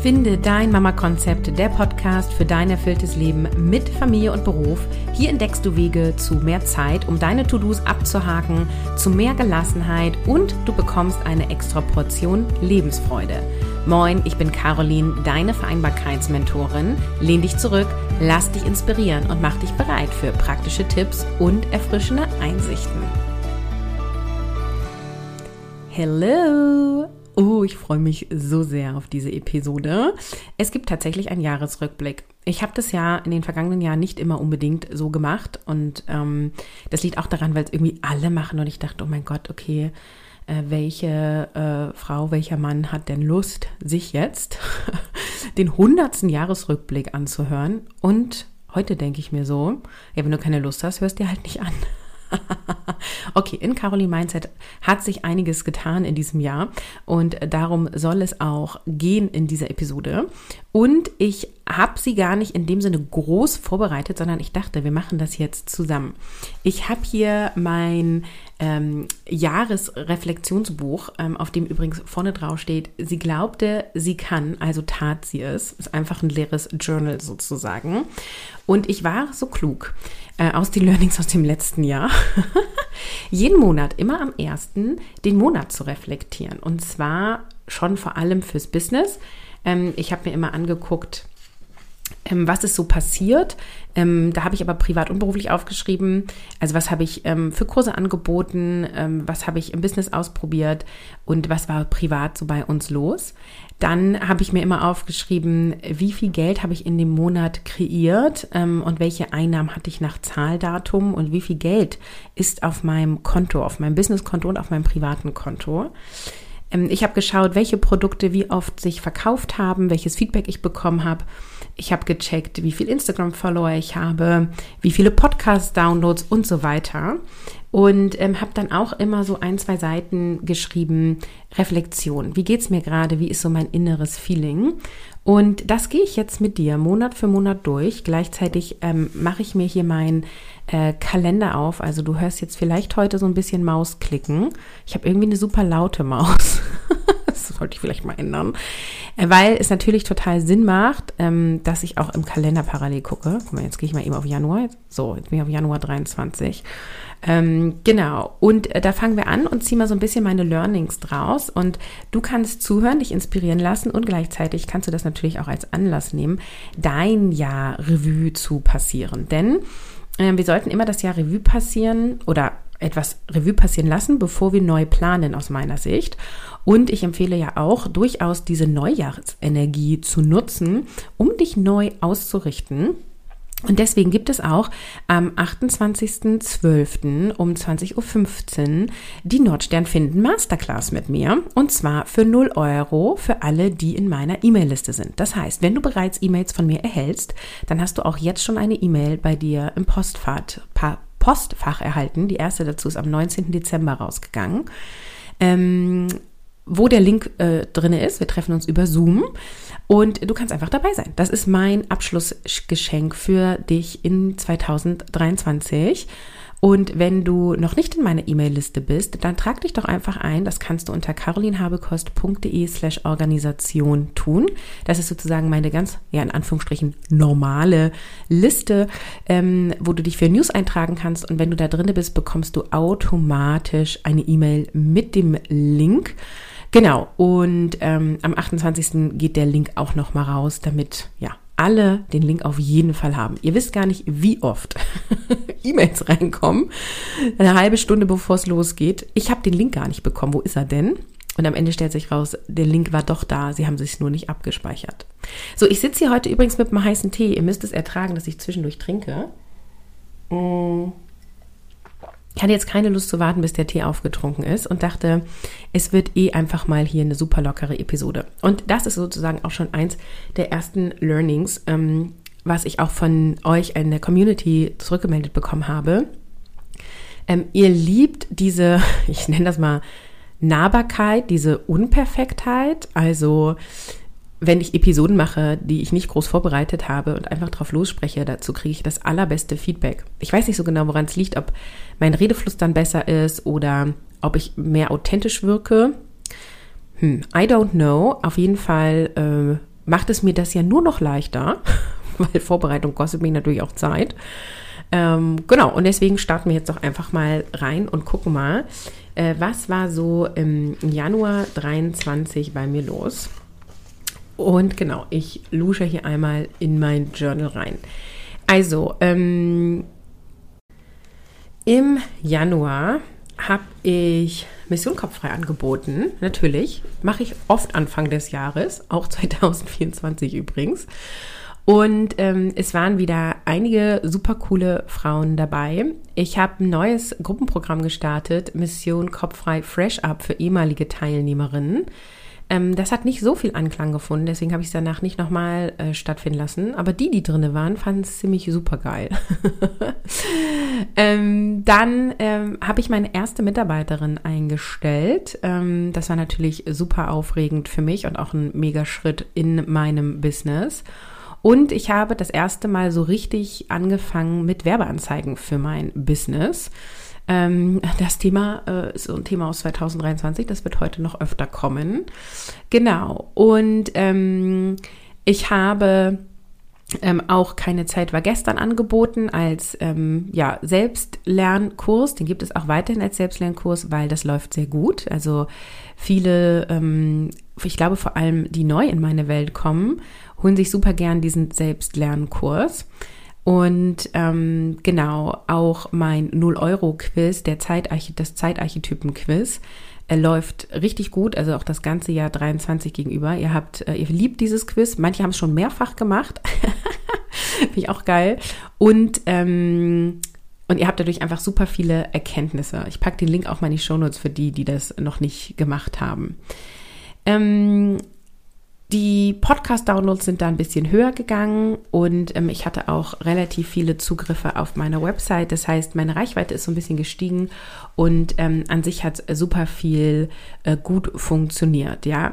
Finde dein Mama-Konzept, der Podcast für dein erfülltes Leben mit Familie und Beruf. Hier entdeckst du Wege zu mehr Zeit, um deine To-Dos abzuhaken, zu mehr Gelassenheit und du bekommst eine extra Portion Lebensfreude. Moin, ich bin Caroline, deine Vereinbarkeitsmentorin. Lehn dich zurück, lass dich inspirieren und mach dich bereit für praktische Tipps und erfrischende Einsichten. Hello! Oh, ich freue mich so sehr auf diese Episode. Es gibt tatsächlich einen Jahresrückblick. Ich habe das ja in den vergangenen Jahren nicht immer unbedingt so gemacht und ähm, das liegt auch daran, weil es irgendwie alle machen und ich dachte, oh mein Gott, okay, äh, welche äh, Frau, welcher Mann hat denn Lust, sich jetzt den hundertsten Jahresrückblick anzuhören? Und heute denke ich mir so, ja, wenn du keine Lust hast, hörst dir halt nicht an. okay, in Caroline Mindset hat sich einiges getan in diesem Jahr und darum soll es auch gehen in dieser Episode. Und ich habe sie gar nicht in dem Sinne groß vorbereitet, sondern ich dachte, wir machen das jetzt zusammen. Ich habe hier mein ähm, Jahresreflexionsbuch, ähm, auf dem übrigens vorne drauf steht, sie glaubte, sie kann, also tat sie es. Ist einfach ein leeres Journal sozusagen. Und ich war so klug äh, aus den Learnings aus dem letzten Jahr, jeden Monat, immer am ersten, den Monat zu reflektieren. Und zwar schon vor allem fürs Business. Ähm, ich habe mir immer angeguckt, was ist so passiert. Ähm, da habe ich aber privat und beruflich aufgeschrieben. Also was habe ich ähm, für Kurse angeboten, ähm, was habe ich im Business ausprobiert und was war privat so bei uns los. Dann habe ich mir immer aufgeschrieben, wie viel Geld habe ich in dem Monat kreiert ähm, und welche Einnahmen hatte ich nach Zahldatum und wie viel Geld ist auf meinem Konto, auf meinem Businesskonto und auf meinem privaten Konto. Ähm, ich habe geschaut, welche Produkte wie oft sich verkauft haben, welches Feedback ich bekommen habe. Ich habe gecheckt, wie viel Instagram-Follower ich habe, wie viele Podcast-Downloads und so weiter. Und ähm, habe dann auch immer so ein, zwei Seiten geschrieben, Reflexion. Wie geht's mir gerade? Wie ist so mein inneres Feeling? Und das gehe ich jetzt mit dir Monat für Monat durch. Gleichzeitig ähm, mache ich mir hier meinen äh, Kalender auf. Also du hörst jetzt vielleicht heute so ein bisschen Maus klicken. Ich habe irgendwie eine super laute Maus. das sollte ich vielleicht mal ändern. Äh, weil es natürlich total Sinn macht, ähm, dass ich auch im Kalender parallel gucke. Guck mal, jetzt gehe ich mal eben auf Januar. So, jetzt bin ich auf Januar 23. Ähm, genau. Und äh, da fangen wir an und ziehen mal so ein bisschen meine Learnings draus. Und du kannst zuhören, dich inspirieren lassen und gleichzeitig kannst du das natürlich auch als Anlass nehmen, dein Jahr Revue zu passieren. Denn wir sollten immer das Jahr Revue passieren oder etwas Revue passieren lassen, bevor wir neu planen, aus meiner Sicht. Und ich empfehle ja auch, durchaus diese Neujahrsenergie zu nutzen, um dich neu auszurichten und deswegen gibt es auch am 28.12. um 20.15 Uhr die Nordstern finden Masterclass mit mir. Und zwar für 0 Euro für alle, die in meiner E-Mail-Liste sind. Das heißt, wenn du bereits E-Mails von mir erhältst, dann hast du auch jetzt schon eine E-Mail bei dir im Postfach, Postfach erhalten. Die erste dazu ist am 19. Dezember rausgegangen. Ähm, wo der Link äh, drin ist. Wir treffen uns über Zoom. Und du kannst einfach dabei sein. Das ist mein Abschlussgeschenk für dich in 2023. Und wenn du noch nicht in meiner E-Mail-Liste bist, dann trag dich doch einfach ein. Das kannst du unter carolinhabekost.de slash Organisation tun. Das ist sozusagen meine ganz, ja, in Anführungsstrichen normale Liste, ähm, wo du dich für News eintragen kannst. Und wenn du da drin bist, bekommst du automatisch eine E-Mail mit dem Link. Genau, und ähm, am 28. geht der Link auch nochmal raus, damit ja alle den Link auf jeden Fall haben. Ihr wisst gar nicht, wie oft E-Mails reinkommen, eine halbe Stunde bevor es losgeht. Ich habe den Link gar nicht bekommen. Wo ist er denn? Und am Ende stellt sich raus, der Link war doch da, sie haben sich nur nicht abgespeichert. So, ich sitze hier heute übrigens mit einem heißen Tee. Ihr müsst es ertragen, dass ich zwischendurch trinke. Mmh. Ich hatte jetzt keine Lust zu warten, bis der Tee aufgetrunken ist und dachte, es wird eh einfach mal hier eine super lockere Episode. Und das ist sozusagen auch schon eins der ersten Learnings, ähm, was ich auch von euch in der Community zurückgemeldet bekommen habe. Ähm, ihr liebt diese, ich nenne das mal Nahbarkeit, diese Unperfektheit, also wenn ich Episoden mache, die ich nicht groß vorbereitet habe und einfach drauf losspreche, dazu kriege ich das allerbeste Feedback. Ich weiß nicht so genau, woran es liegt, ob mein Redefluss dann besser ist oder ob ich mehr authentisch wirke. Hm, I don't know. Auf jeden Fall äh, macht es mir das ja nur noch leichter, weil Vorbereitung kostet mich natürlich auch Zeit. Ähm, genau, und deswegen starten wir jetzt doch einfach mal rein und gucken mal, äh, was war so im Januar 23 bei mir los. Und genau, ich lusche hier einmal in mein Journal rein. Also, ähm, im Januar habe ich Mission Kopffrei angeboten. Natürlich. Mache ich oft Anfang des Jahres, auch 2024 übrigens. Und ähm, es waren wieder einige super coole Frauen dabei. Ich habe ein neues Gruppenprogramm gestartet, Mission Kopffrei Fresh Up für ehemalige Teilnehmerinnen. Ähm, das hat nicht so viel Anklang gefunden, deswegen habe ich es danach nicht nochmal äh, stattfinden lassen. Aber die, die drinne waren, fanden es ziemlich super geil. ähm, dann ähm, habe ich meine erste Mitarbeiterin eingestellt. Ähm, das war natürlich super aufregend für mich und auch ein mega Schritt in meinem Business. Und ich habe das erste Mal so richtig angefangen mit Werbeanzeigen für mein Business. Ähm, das Thema äh, ist so ein Thema aus 2023, das wird heute noch öfter kommen. Genau. Und ähm, ich habe ähm, auch keine Zeit war gestern angeboten als ähm, ja, Selbstlernkurs. Den gibt es auch weiterhin als Selbstlernkurs, weil das läuft sehr gut. Also viele, ähm, ich glaube vor allem, die neu in meine Welt kommen, holen sich super gern diesen Selbstlernkurs. Und ähm, genau, auch mein 0-Euro-Quiz, der Zeitarchi das Zeitarchetypen-Quiz, äh, läuft richtig gut, also auch das ganze Jahr 23 gegenüber. Ihr habt, äh, ihr liebt dieses Quiz. Manche haben es schon mehrfach gemacht. Finde ich auch geil. Und, ähm, und ihr habt dadurch einfach super viele Erkenntnisse. Ich packe den Link auch mal in die Shownotes für die, die das noch nicht gemacht haben. Ähm, die Podcast-Downloads sind da ein bisschen höher gegangen und ähm, ich hatte auch relativ viele Zugriffe auf meiner Website. Das heißt, meine Reichweite ist so ein bisschen gestiegen und ähm, an sich hat super viel äh, gut funktioniert. Ja,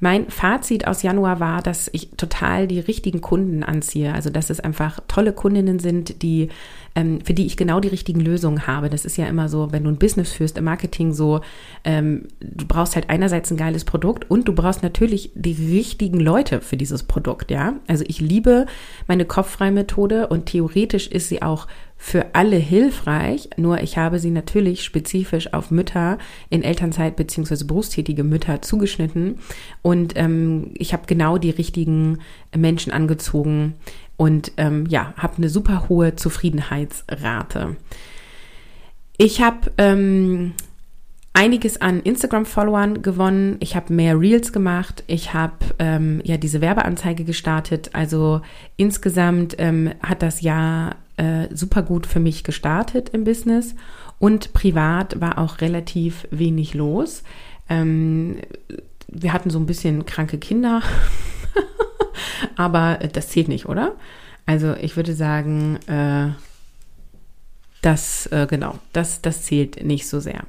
mein Fazit aus Januar war, dass ich total die richtigen Kunden anziehe. Also dass es einfach tolle Kundinnen sind, die ähm, für die ich genau die richtigen Lösungen habe. Das ist ja immer so, wenn du ein Business führst im Marketing so, ähm, du brauchst halt einerseits ein geiles Produkt und du brauchst natürlich die richtigen Leute für dieses Produkt, ja. Also ich liebe meine Kopffrei-Methode und theoretisch ist sie auch für alle hilfreich, nur ich habe sie natürlich spezifisch auf Mütter in Elternzeit beziehungsweise berufstätige Mütter zugeschnitten und ähm, ich habe genau die richtigen Menschen angezogen, und ähm, ja, habe eine super hohe Zufriedenheitsrate. Ich habe ähm, einiges an Instagram-Followern gewonnen. Ich habe mehr Reels gemacht. Ich habe ähm, ja diese Werbeanzeige gestartet. Also insgesamt ähm, hat das Jahr äh, super gut für mich gestartet im Business und privat war auch relativ wenig los. Ähm, wir hatten so ein bisschen kranke Kinder. Aber das zählt nicht, oder? Also ich würde sagen, äh, das, äh, genau, das, das zählt nicht so sehr.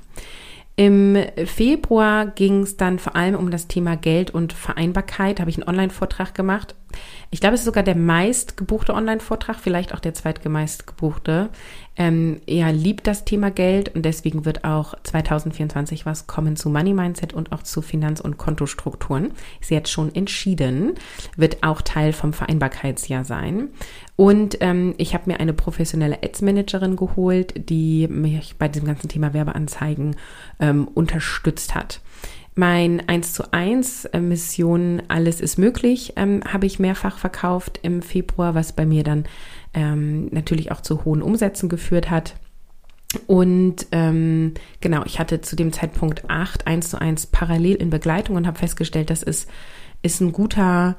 Im Februar ging es dann vor allem um das Thema Geld und Vereinbarkeit. Habe ich einen Online-Vortrag gemacht. Ich glaube, es ist sogar der meist gebuchte Online-Vortrag, vielleicht auch der zweitgemeist gebuchte. Ähm, er liebt das Thema Geld und deswegen wird auch 2024 was kommen zu Money Mindset und auch zu Finanz- und Kontostrukturen. Ist jetzt schon entschieden, wird auch Teil vom Vereinbarkeitsjahr sein. Und ähm, ich habe mir eine professionelle Ads-Managerin geholt, die mich bei diesem ganzen Thema Werbeanzeigen ähm, unterstützt hat. Mein 1 zu 1 äh, Mission Alles ist möglich ähm, habe ich mehrfach verkauft im Februar, was bei mir dann ähm, natürlich auch zu hohen Umsätzen geführt hat. Und ähm, genau, ich hatte zu dem Zeitpunkt 8 1 zu 1 parallel in Begleitung und habe festgestellt, das ist, ist ein guter,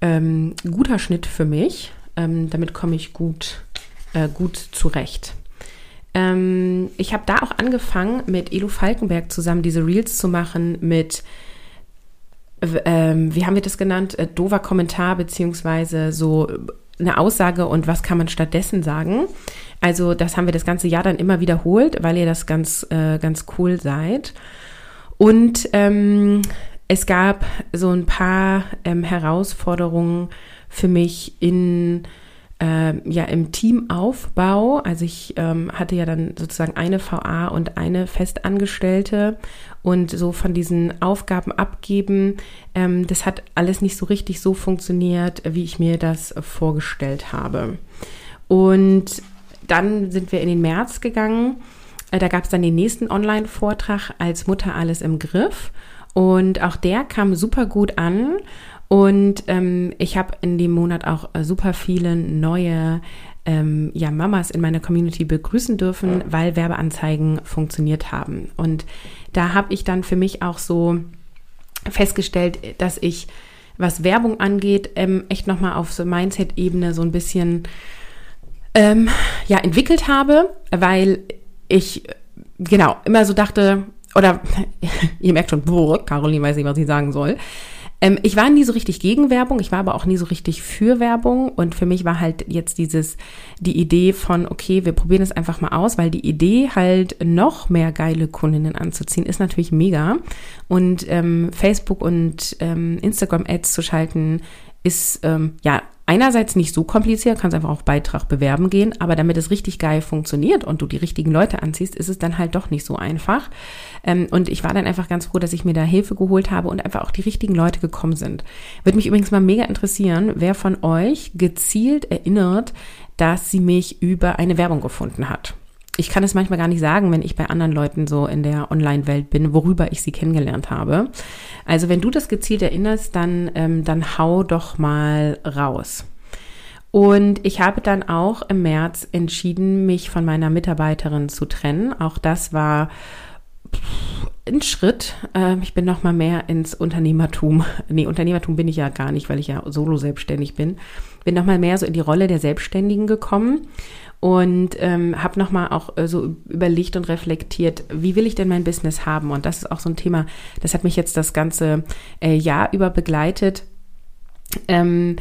ähm, guter Schnitt für mich. Ähm, damit komme ich gut, äh, gut zurecht. Ähm, ich habe da auch angefangen, mit Elo Falkenberg zusammen diese Reels zu machen mit, ähm, wie haben wir das genannt, äh, dover Kommentar beziehungsweise so eine Aussage und was kann man stattdessen sagen. Also das haben wir das ganze Jahr dann immer wiederholt, weil ihr das ganz, äh, ganz cool seid. Und ähm, es gab so ein paar ähm, Herausforderungen für mich in äh, ja im Teamaufbau. Also ich ähm, hatte ja dann sozusagen eine VA und eine Festangestellte und so von diesen Aufgaben abgeben, ähm, das hat alles nicht so richtig so funktioniert, wie ich mir das vorgestellt habe. Und dann sind wir in den März gegangen. Äh, da gab es dann den nächsten Online-Vortrag als Mutter alles im Griff. Und auch der kam super gut an. Und ähm, ich habe in dem Monat auch äh, super viele neue ähm, ja, Mamas in meiner Community begrüßen dürfen, weil Werbeanzeigen funktioniert haben. Und da habe ich dann für mich auch so festgestellt, dass ich, was Werbung angeht, ähm, echt nochmal auf so Mindset-Ebene so ein bisschen ähm, ja, entwickelt habe, weil ich genau immer so dachte, oder ihr merkt schon, boah, Caroline weiß nicht, was ich sagen soll. Ähm, ich war nie so richtig gegen Werbung, ich war aber auch nie so richtig für Werbung. Und für mich war halt jetzt dieses, die Idee von, okay, wir probieren es einfach mal aus, weil die Idee halt noch mehr geile Kundinnen anzuziehen, ist natürlich mega. Und ähm, Facebook und ähm, Instagram-Ads zu schalten, ist ähm, ja einerseits nicht so kompliziert, kannst einfach auf Beitrag bewerben gehen, aber damit es richtig geil funktioniert und du die richtigen Leute anziehst, ist es dann halt doch nicht so einfach. Ähm, und ich war dann einfach ganz froh, dass ich mir da Hilfe geholt habe und einfach auch die richtigen Leute gekommen sind. Würde mich übrigens mal mega interessieren, wer von euch gezielt erinnert, dass sie mich über eine Werbung gefunden hat ich kann es manchmal gar nicht sagen, wenn ich bei anderen Leuten so in der Online-Welt bin, worüber ich sie kennengelernt habe. Also wenn du das gezielt erinnerst, dann, ähm, dann hau doch mal raus. Und ich habe dann auch im März entschieden, mich von meiner Mitarbeiterin zu trennen. Auch das war ein Schritt. Ähm, ich bin noch mal mehr ins Unternehmertum. Nee, Unternehmertum bin ich ja gar nicht, weil ich ja solo selbstständig bin. Bin noch mal mehr so in die Rolle der Selbstständigen gekommen und ähm, habe nochmal auch äh, so überlegt und reflektiert, wie will ich denn mein Business haben? Und das ist auch so ein Thema, das hat mich jetzt das ganze äh, Jahr über begleitet. Ähm,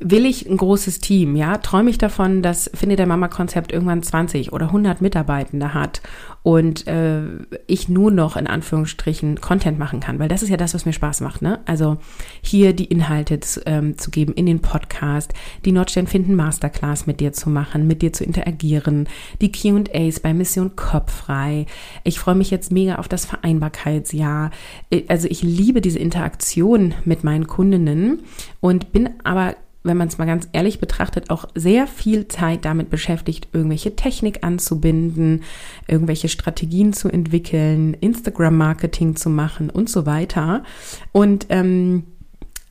will ich ein großes Team, ja, träume ich davon, dass Finde der Mama Konzept irgendwann 20 oder 100 Mitarbeitende hat und äh, ich nur noch in Anführungsstrichen Content machen kann, weil das ist ja das, was mir Spaß macht, ne? Also hier die Inhalte zu, ähm, zu geben in den Podcast, die Nordstern finden Masterclass mit dir zu machen, mit dir zu interagieren, die Q&As bei Mission Kopffrei. Ich freue mich jetzt mega auf das Vereinbarkeitsjahr. Äh, also ich liebe diese Interaktion mit meinen Kundinnen und bin aber wenn man es mal ganz ehrlich betrachtet, auch sehr viel Zeit damit beschäftigt, irgendwelche Technik anzubinden, irgendwelche Strategien zu entwickeln, Instagram-Marketing zu machen und so weiter. Und ähm,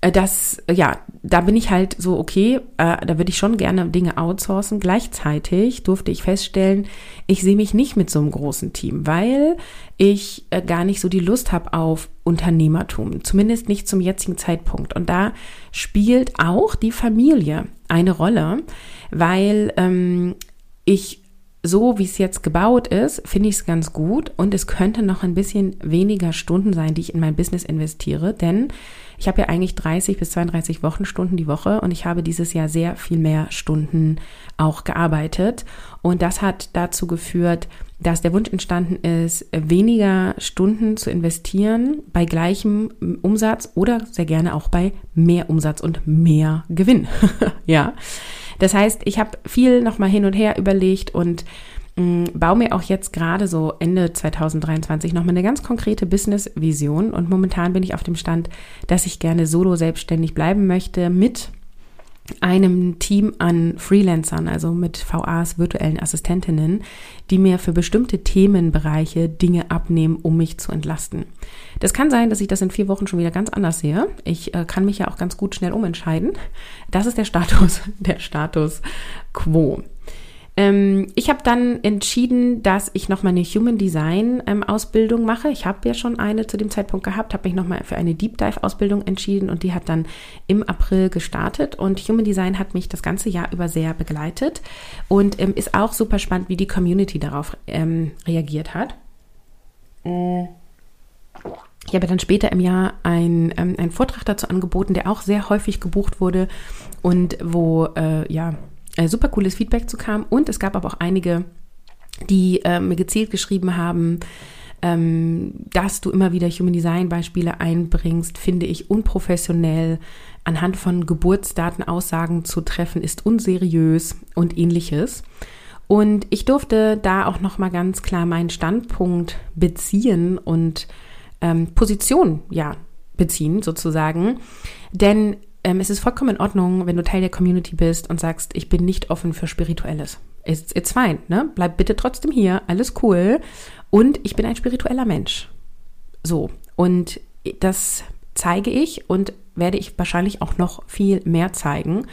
äh, das, ja, da bin ich halt so, okay, äh, da würde ich schon gerne Dinge outsourcen. Gleichzeitig durfte ich feststellen, ich sehe mich nicht mit so einem großen Team, weil ich äh, gar nicht so die Lust habe auf Unternehmertum, zumindest nicht zum jetzigen Zeitpunkt. Und da spielt auch die Familie eine Rolle, weil ähm, ich so wie es jetzt gebaut ist, finde ich es ganz gut und es könnte noch ein bisschen weniger Stunden sein, die ich in mein Business investiere, denn ich habe ja eigentlich 30 bis 32 Wochenstunden die Woche und ich habe dieses Jahr sehr viel mehr Stunden auch gearbeitet und das hat dazu geführt, dass der Wunsch entstanden ist, weniger Stunden zu investieren bei gleichem Umsatz oder sehr gerne auch bei mehr Umsatz und mehr Gewinn. ja. Das heißt, ich habe viel nochmal hin und her überlegt und mh, mm, baue mir auch jetzt gerade so Ende 2023 nochmal eine ganz konkrete Business-Vision. Und momentan bin ich auf dem Stand, dass ich gerne solo selbstständig bleiben möchte mit einem Team an Freelancern, also mit VAs, virtuellen Assistentinnen, die mir für bestimmte Themenbereiche Dinge abnehmen, um mich zu entlasten. Das kann sein, dass ich das in vier Wochen schon wieder ganz anders sehe. Ich äh, kann mich ja auch ganz gut schnell umentscheiden. Das ist der Status, der Status quo. Ähm, ich habe dann entschieden, dass ich noch mal eine Human Design ähm, Ausbildung mache. Ich habe ja schon eine zu dem Zeitpunkt gehabt, habe mich noch mal für eine Deep Dive Ausbildung entschieden und die hat dann im April gestartet. Und Human Design hat mich das ganze Jahr über sehr begleitet und ähm, ist auch super spannend, wie die Community darauf ähm, reagiert hat. Äh. Ich habe dann später im Jahr ein, ähm, einen Vortrag dazu angeboten, der auch sehr häufig gebucht wurde und wo äh, ja äh, super cooles Feedback zu kam. Und es gab aber auch einige, die äh, mir gezielt geschrieben haben, ähm, dass du immer wieder Human Design Beispiele einbringst, finde ich unprofessionell. Anhand von Geburtsdaten Aussagen zu treffen ist unseriös und ähnliches. Und ich durfte da auch noch mal ganz klar meinen Standpunkt beziehen und ähm, Position ja beziehen sozusagen, denn ähm, es ist vollkommen in Ordnung, wenn du Teil der Community bist und sagst, ich bin nicht offen für Spirituelles. It's, it's fine, ne? Bleib bitte trotzdem hier, alles cool. Und ich bin ein spiritueller Mensch. So. Und das zeige ich und werde ich wahrscheinlich auch noch viel mehr zeigen.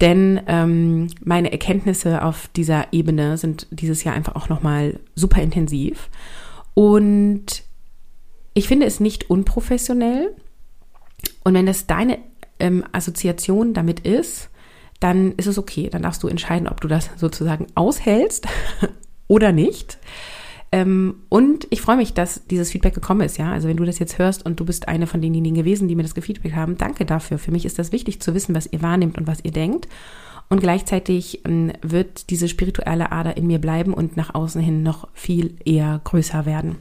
Denn ähm, meine Erkenntnisse auf dieser Ebene sind dieses Jahr einfach auch nochmal super intensiv. Und ich finde es nicht unprofessionell. Und wenn das deine ähm, Assoziation damit ist, dann ist es okay. Dann darfst du entscheiden, ob du das sozusagen aushältst oder nicht. Ähm, und ich freue mich, dass dieses Feedback gekommen ist, ja. Also wenn du das jetzt hörst und du bist eine von denjenigen gewesen, die mir das gefeedback haben, danke dafür. Für mich ist das wichtig zu wissen, was ihr wahrnehmt und was ihr denkt. Und gleichzeitig ähm, wird diese spirituelle Ader in mir bleiben und nach außen hin noch viel eher größer werden.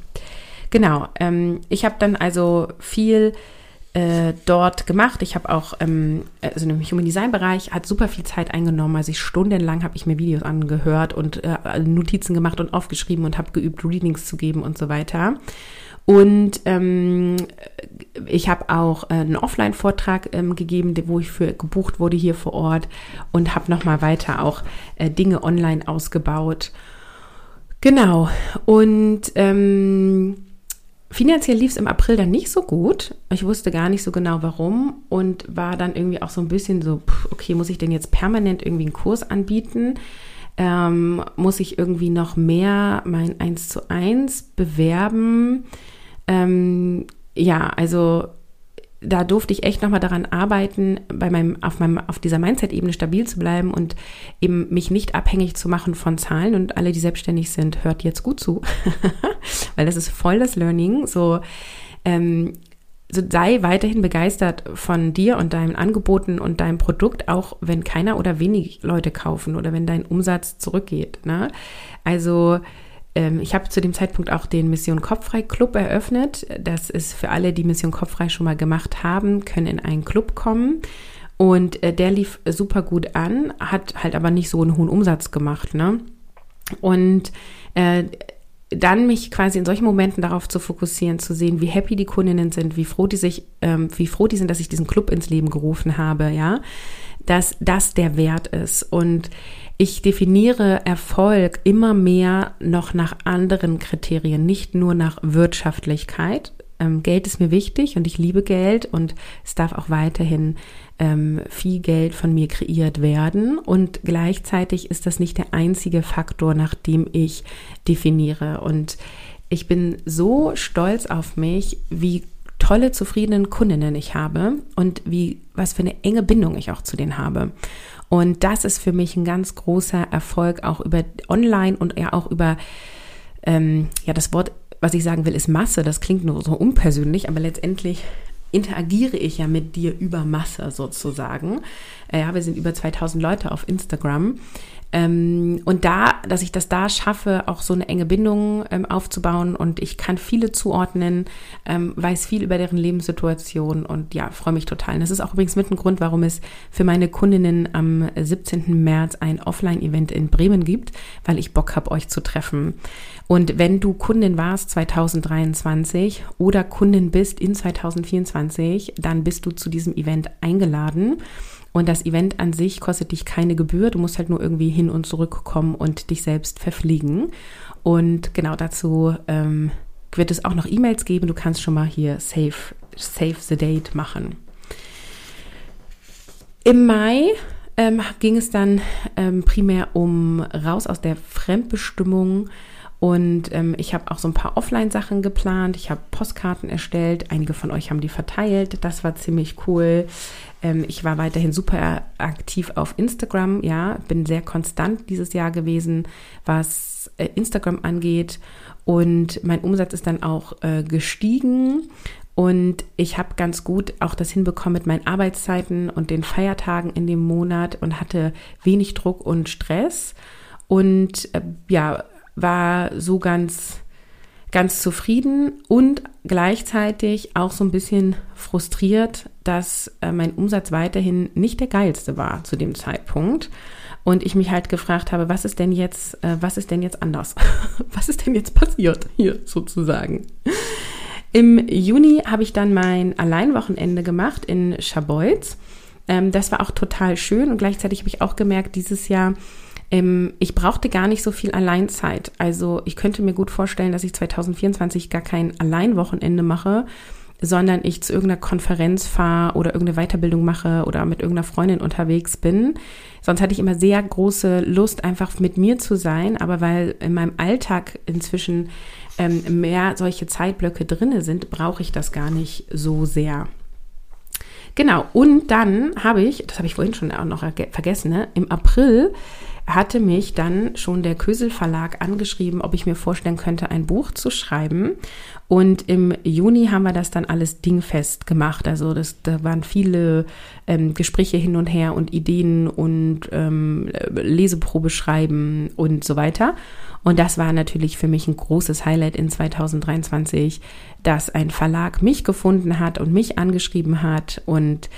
Genau. Ähm, ich habe dann also viel äh, dort gemacht. Ich habe auch, ähm, also im Human Design Bereich hat super viel Zeit eingenommen. Also ich stundenlang habe ich mir Videos angehört und äh, Notizen gemacht und aufgeschrieben und habe geübt, Readings zu geben und so weiter. Und ähm, ich habe auch äh, einen Offline-Vortrag ähm, gegeben, wo ich für gebucht wurde hier vor Ort und habe nochmal weiter auch äh, Dinge online ausgebaut. Genau. Und ähm, Finanziell lief es im April dann nicht so gut. Ich wusste gar nicht so genau warum und war dann irgendwie auch so ein bisschen so, okay, muss ich denn jetzt permanent irgendwie einen Kurs anbieten? Ähm, muss ich irgendwie noch mehr mein 1 zu 1 bewerben? Ähm, ja, also da durfte ich echt nochmal daran arbeiten, bei meinem, auf, meinem, auf dieser Mindset-Ebene stabil zu bleiben und eben mich nicht abhängig zu machen von Zahlen. Und alle, die selbstständig sind, hört jetzt gut zu, weil das ist voll das Learning. So, ähm, so sei weiterhin begeistert von dir und deinen Angeboten und deinem Produkt, auch wenn keiner oder wenig Leute kaufen oder wenn dein Umsatz zurückgeht. Ne? Also ich habe zu dem Zeitpunkt auch den Mission Kopffrei Club eröffnet. Das ist für alle, die Mission Kopffrei schon mal gemacht haben, können in einen Club kommen. Und äh, der lief super gut an, hat halt aber nicht so einen hohen Umsatz gemacht. Ne? Und äh, dann mich quasi in solchen Momenten darauf zu fokussieren, zu sehen, wie happy die Kundinnen sind, wie froh die sich, ähm, wie froh die sind, dass ich diesen Club ins Leben gerufen habe, ja, dass das der Wert ist. Und ich definiere Erfolg immer mehr noch nach anderen Kriterien, nicht nur nach Wirtschaftlichkeit. Ähm, Geld ist mir wichtig und ich liebe Geld und es darf auch weiterhin ähm, viel Geld von mir kreiert werden. Und gleichzeitig ist das nicht der einzige Faktor, nach dem ich definiere. Und ich bin so stolz auf mich, wie tolle, zufriedene Kundinnen ich habe und wie, was für eine enge Bindung ich auch zu denen habe. Und das ist für mich ein ganz großer Erfolg, auch über online und ja auch über, ähm, ja, das Wort, was ich sagen will, ist Masse. Das klingt nur so unpersönlich, aber letztendlich interagiere ich ja mit dir über Masse sozusagen. Äh, ja, wir sind über 2000 Leute auf Instagram. Ähm, und da, dass ich das da schaffe, auch so eine enge Bindung ähm, aufzubauen und ich kann viele zuordnen, ähm, weiß viel über deren Lebenssituation und ja, freue mich total. Und das ist auch übrigens mit ein Grund, warum es für meine Kundinnen am 17. März ein Offline-Event in Bremen gibt, weil ich Bock habe, euch zu treffen. Und wenn du Kundin warst 2023 oder Kundin bist in 2024, dann bist du zu diesem Event eingeladen. Und das Event an sich kostet dich keine Gebühr. Du musst halt nur irgendwie hin und zurückkommen und dich selbst verfliegen. Und genau dazu ähm, wird es auch noch E-Mails geben. Du kannst schon mal hier Save, save the Date machen. Im Mai ähm, ging es dann ähm, primär um raus aus der Fremdbestimmung und ähm, ich habe auch so ein paar Offline-Sachen geplant. Ich habe Postkarten erstellt. Einige von euch haben die verteilt. Das war ziemlich cool. Ähm, ich war weiterhin super aktiv auf Instagram. Ja, bin sehr konstant dieses Jahr gewesen, was äh, Instagram angeht. Und mein Umsatz ist dann auch äh, gestiegen. Und ich habe ganz gut auch das hinbekommen mit meinen Arbeitszeiten und den Feiertagen in dem Monat und hatte wenig Druck und Stress. Und äh, ja, war so ganz ganz zufrieden und gleichzeitig auch so ein bisschen frustriert, dass äh, mein Umsatz weiterhin nicht der geilste war zu dem Zeitpunkt. Und ich mich halt gefragt habe, was ist denn jetzt, äh, was ist denn jetzt anders? was ist denn jetzt passiert hier sozusagen? Im Juni habe ich dann mein Alleinwochenende gemacht in Scharbeutz. Ähm, das war auch total schön und gleichzeitig habe ich auch gemerkt, dieses Jahr, ähm, ich brauchte gar nicht so viel Alleinzeit. Also ich könnte mir gut vorstellen, dass ich 2024 gar kein Alleinwochenende mache, sondern ich zu irgendeiner Konferenz fahre oder irgendeine Weiterbildung mache oder mit irgendeiner Freundin unterwegs bin. Sonst hatte ich immer sehr große Lust, einfach mit mir zu sein, aber weil in meinem Alltag inzwischen ähm, mehr solche Zeitblöcke drinne sind, brauche ich das gar nicht so sehr. Genau, und dann habe ich, das habe ich vorhin schon auch noch vergessen, ne, im April hatte mich dann schon der Kösel Verlag angeschrieben, ob ich mir vorstellen könnte, ein Buch zu schreiben. Und im Juni haben wir das dann alles dingfest gemacht. Also das, da waren viele ähm, Gespräche hin und her und Ideen und ähm, Leseprobe schreiben und so weiter. Und das war natürlich für mich ein großes Highlight in 2023, dass ein Verlag mich gefunden hat und mich angeschrieben hat und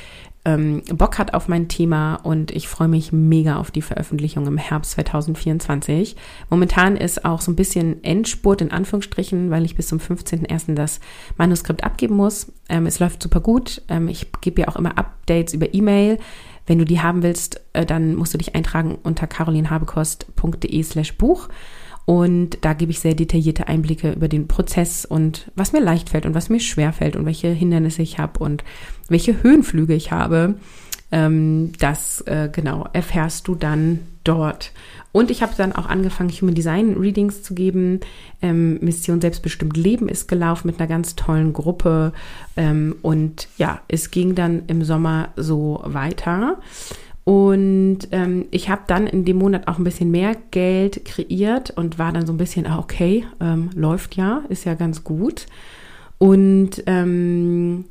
ähm, Bock hat auf mein Thema und ich freue mich mega auf die Veröffentlichung im Herbst 2024. Momentan ist auch so ein bisschen Endspurt in Anführungsstrichen, weil ich bis zum 15.01. das Manuskript abgeben muss. Ähm, es läuft super gut. Ähm, ich gebe ja auch immer Updates über E-Mail. Wenn du die haben willst, äh, dann musst du dich eintragen unter carolinhabekost.de slash Buch. Und da gebe ich sehr detaillierte Einblicke über den Prozess und was mir leicht fällt und was mir schwer fällt und welche Hindernisse ich habe und welche Höhenflüge ich habe. Ähm, das äh, genau erfährst du dann dort. Und ich habe dann auch angefangen, Human Design Readings zu geben. Ähm, Mission Selbstbestimmt Leben ist gelaufen mit einer ganz tollen Gruppe. Ähm, und ja, es ging dann im Sommer so weiter. Und ähm, ich habe dann in dem Monat auch ein bisschen mehr Geld kreiert und war dann so ein bisschen, ah, okay, ähm, läuft ja, ist ja ganz gut. Und ähm,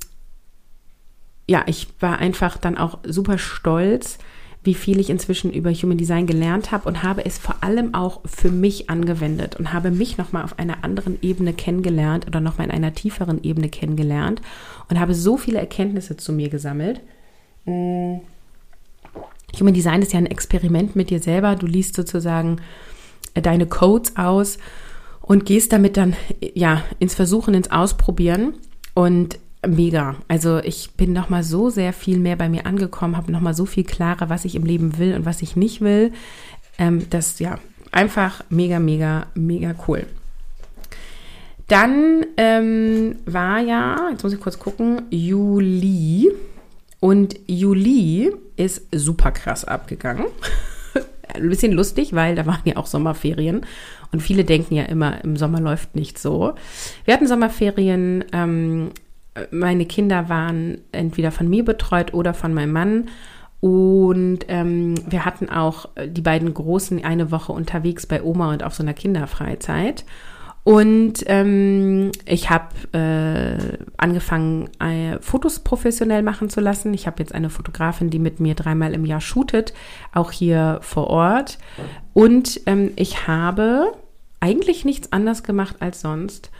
ja, ich war einfach dann auch super stolz, wie viel ich inzwischen über Human Design gelernt habe und habe es vor allem auch für mich angewendet und habe mich nochmal auf einer anderen Ebene kennengelernt oder nochmal in einer tieferen Ebene kennengelernt und habe so viele Erkenntnisse zu mir gesammelt. Mmh Human Design ist ja ein Experiment mit dir selber. Du liest sozusagen äh, deine Codes aus und gehst damit dann ja ins Versuchen, ins Ausprobieren und mega. Also ich bin noch mal so sehr viel mehr bei mir angekommen, habe noch mal so viel klarer, was ich im Leben will und was ich nicht will. Ähm, das ja einfach mega, mega, mega cool. Dann ähm, war ja, jetzt muss ich kurz gucken, Juli. Und Juli ist super krass abgegangen. Ein bisschen lustig, weil da waren ja auch Sommerferien. Und viele denken ja immer, im Sommer läuft nicht so. Wir hatten Sommerferien. Ähm, meine Kinder waren entweder von mir betreut oder von meinem Mann. Und ähm, wir hatten auch die beiden Großen eine Woche unterwegs bei Oma und auf so einer Kinderfreizeit. Und ähm, ich habe äh, angefangen, äh, Fotos professionell machen zu lassen. Ich habe jetzt eine Fotografin, die mit mir dreimal im Jahr shootet, auch hier vor Ort. Und ähm, ich habe eigentlich nichts anders gemacht als sonst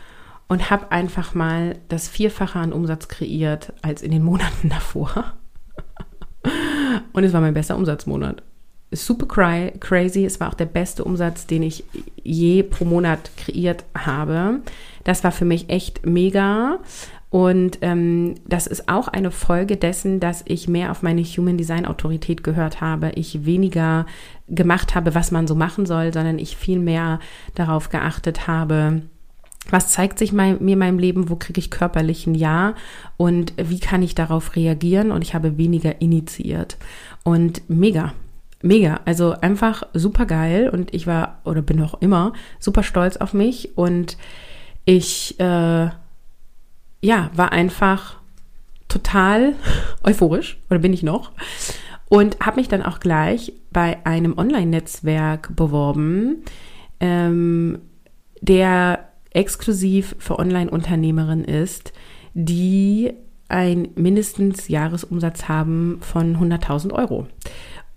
und habe einfach mal das Vierfache an Umsatz kreiert als in den Monaten davor. und es war mein bester Umsatzmonat super cry, crazy. Es war auch der beste Umsatz, den ich je pro Monat kreiert habe. Das war für mich echt mega. Und ähm, das ist auch eine Folge dessen, dass ich mehr auf meine Human Design Autorität gehört habe. Ich weniger gemacht habe, was man so machen soll, sondern ich viel mehr darauf geachtet habe, was zeigt sich mein, mir in meinem Leben, wo kriege ich körperlich ein Ja und wie kann ich darauf reagieren und ich habe weniger initiiert. Und mega, mega. Also einfach super geil und ich war oder bin auch immer super stolz auf mich und ich äh, ja war einfach total euphorisch oder bin ich noch und habe mich dann auch gleich bei einem Online-Netzwerk beworben, ähm, der exklusiv für Online-Unternehmerinnen ist, die ein mindestens Jahresumsatz haben von 100.000 Euro.